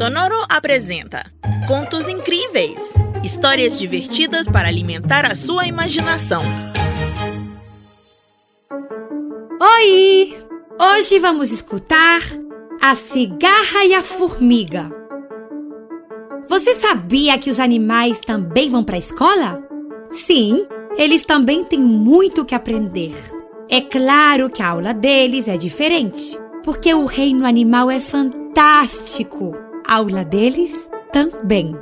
Sonoro apresenta Contos Incríveis histórias divertidas para alimentar a sua imaginação. Oi! Hoje vamos escutar A Cigarra e a Formiga. Você sabia que os animais também vão para a escola? Sim, eles também têm muito que aprender. É claro que a aula deles é diferente, porque o reino animal é fantástico. Aula deles também.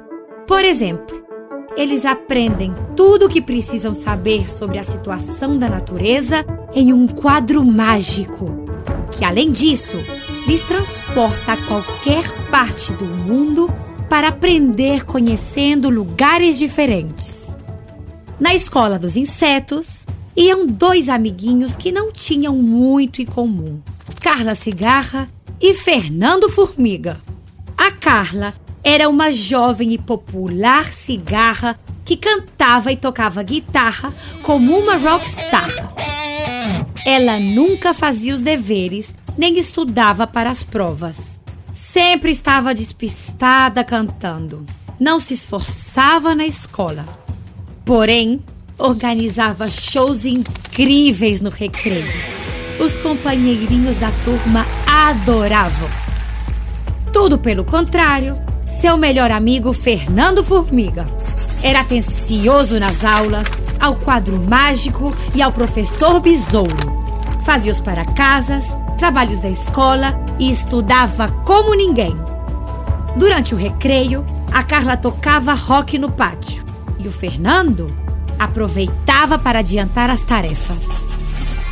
Por exemplo, eles aprendem tudo o que precisam saber sobre a situação da natureza em um quadro mágico, que além disso, lhes transporta a qualquer parte do mundo para aprender conhecendo lugares diferentes. Na escola dos insetos, iam dois amiguinhos que não tinham muito em comum: Carla Cigarra e Fernando Formiga. A Carla era uma jovem e popular cigarra que cantava e tocava guitarra como uma rockstar. Ela nunca fazia os deveres nem estudava para as provas. Sempre estava despistada cantando. Não se esforçava na escola. Porém, organizava shows incríveis no recreio. Os companheirinhos da turma adoravam. Tudo pelo contrário, seu melhor amigo Fernando Formiga. Era atencioso nas aulas, ao quadro mágico e ao professor Besouro. Fazia os para-casas, trabalhos da escola e estudava como ninguém. Durante o recreio, a Carla tocava rock no pátio e o Fernando aproveitava para adiantar as tarefas.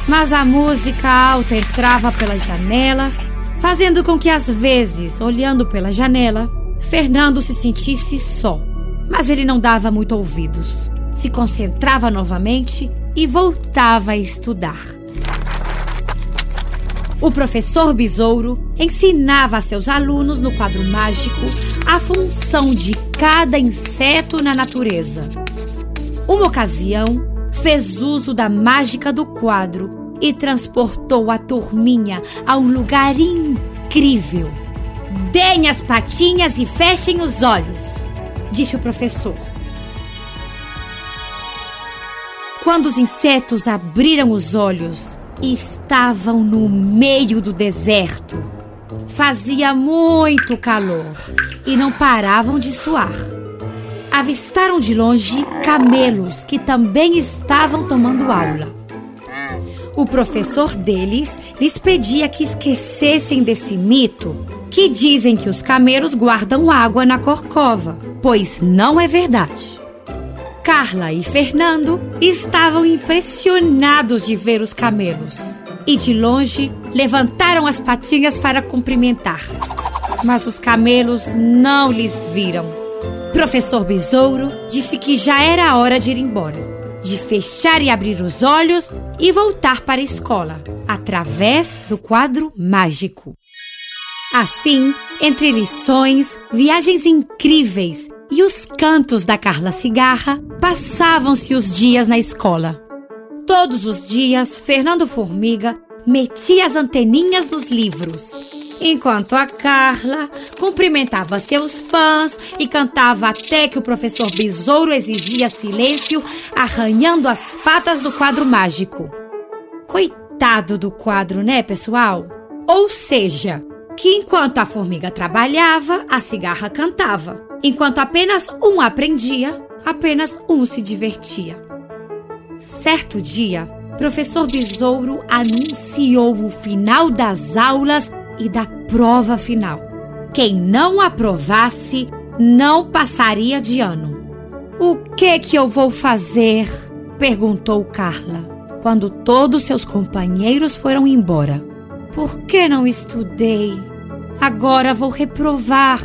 Mas a música alta entrava pela janela, fazendo com que às vezes, olhando pela janela, Fernando se sentisse só. Mas ele não dava muito ouvidos. Se concentrava novamente e voltava a estudar. O professor Besouro ensinava a seus alunos no quadro mágico a função de cada inseto na natureza. Uma ocasião, fez uso da mágica do quadro e transportou a turminha a um lugar incrível Deem as patinhas e fechem os olhos, disse o professor. Quando os insetos abriram os olhos, estavam no meio do deserto. Fazia muito calor e não paravam de suar. Avistaram de longe camelos que também estavam tomando aula. O professor deles lhes pedia que esquecessem desse mito que dizem que os camelos guardam água na corcova, pois não é verdade. Carla e Fernando estavam impressionados de ver os camelos e, de longe, levantaram as patinhas para cumprimentar. Mas os camelos não lhes viram. Professor Besouro disse que já era hora de ir embora, de fechar e abrir os olhos e voltar para a escola, através do quadro mágico. Assim, entre lições, viagens incríveis e os cantos da Carla Cigarra, passavam-se os dias na escola. Todos os dias, Fernando Formiga metia as anteninhas nos livros, enquanto a Carla cumprimentava seus fãs e cantava até que o professor Besouro exigia silêncio, arranhando as patas do quadro mágico. Coitado do quadro, né, pessoal? Ou seja, que enquanto a formiga trabalhava, a cigarra cantava. Enquanto apenas um aprendia, apenas um se divertia. Certo dia, professor Besouro anunciou o final das aulas e da prova final. Quem não aprovasse não passaria de ano. O que que eu vou fazer? perguntou Carla, quando todos seus companheiros foram embora. Por que não estudei? Agora vou reprovar.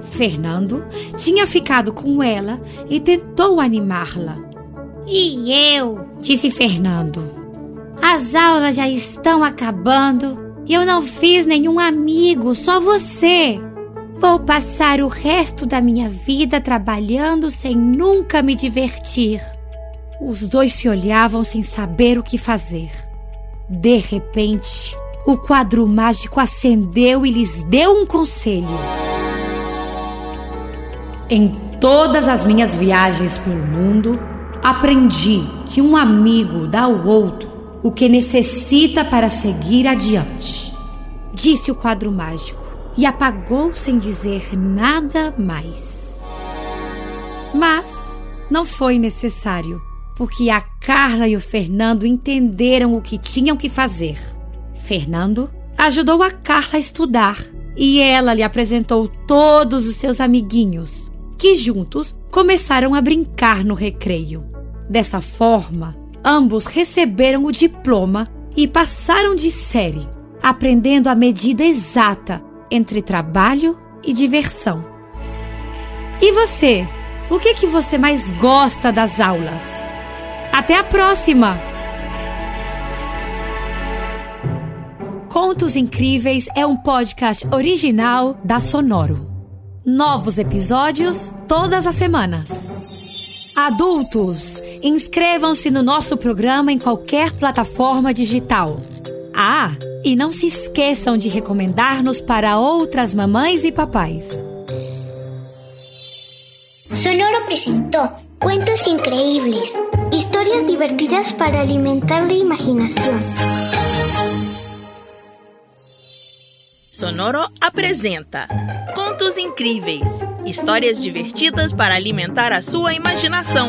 Fernando tinha ficado com ela e tentou animá-la. E eu? disse Fernando. As aulas já estão acabando eu não fiz nenhum amigo, só você. Vou passar o resto da minha vida trabalhando sem nunca me divertir. Os dois se olhavam sem saber o que fazer. De repente, o quadro mágico acendeu e lhes deu um conselho. Em todas as minhas viagens pelo mundo, aprendi que um amigo dá ao outro o que necessita para seguir adiante. Disse o quadro mágico e apagou sem dizer nada mais. Mas não foi necessário, porque a Carla e o Fernando entenderam o que tinham que fazer. Fernando ajudou a Carla a estudar e ela lhe apresentou todos os seus amiguinhos, que juntos começaram a brincar no recreio. Dessa forma, ambos receberam o diploma e passaram de série, aprendendo a medida exata entre trabalho e diversão. E você? O que que você mais gosta das aulas? Até a próxima! Contos Incríveis é um podcast original da Sonoro. Novos episódios todas as semanas. Adultos, inscrevam-se no nosso programa em qualquer plataforma digital. Ah, e não se esqueçam de recomendar-nos para outras mamães e papais. Sonoro apresentou Cuentos Increíbles, historias divertidas para alimentar la imaginación. Sonoro apresenta Contos Incríveis histórias divertidas para alimentar a sua imaginação.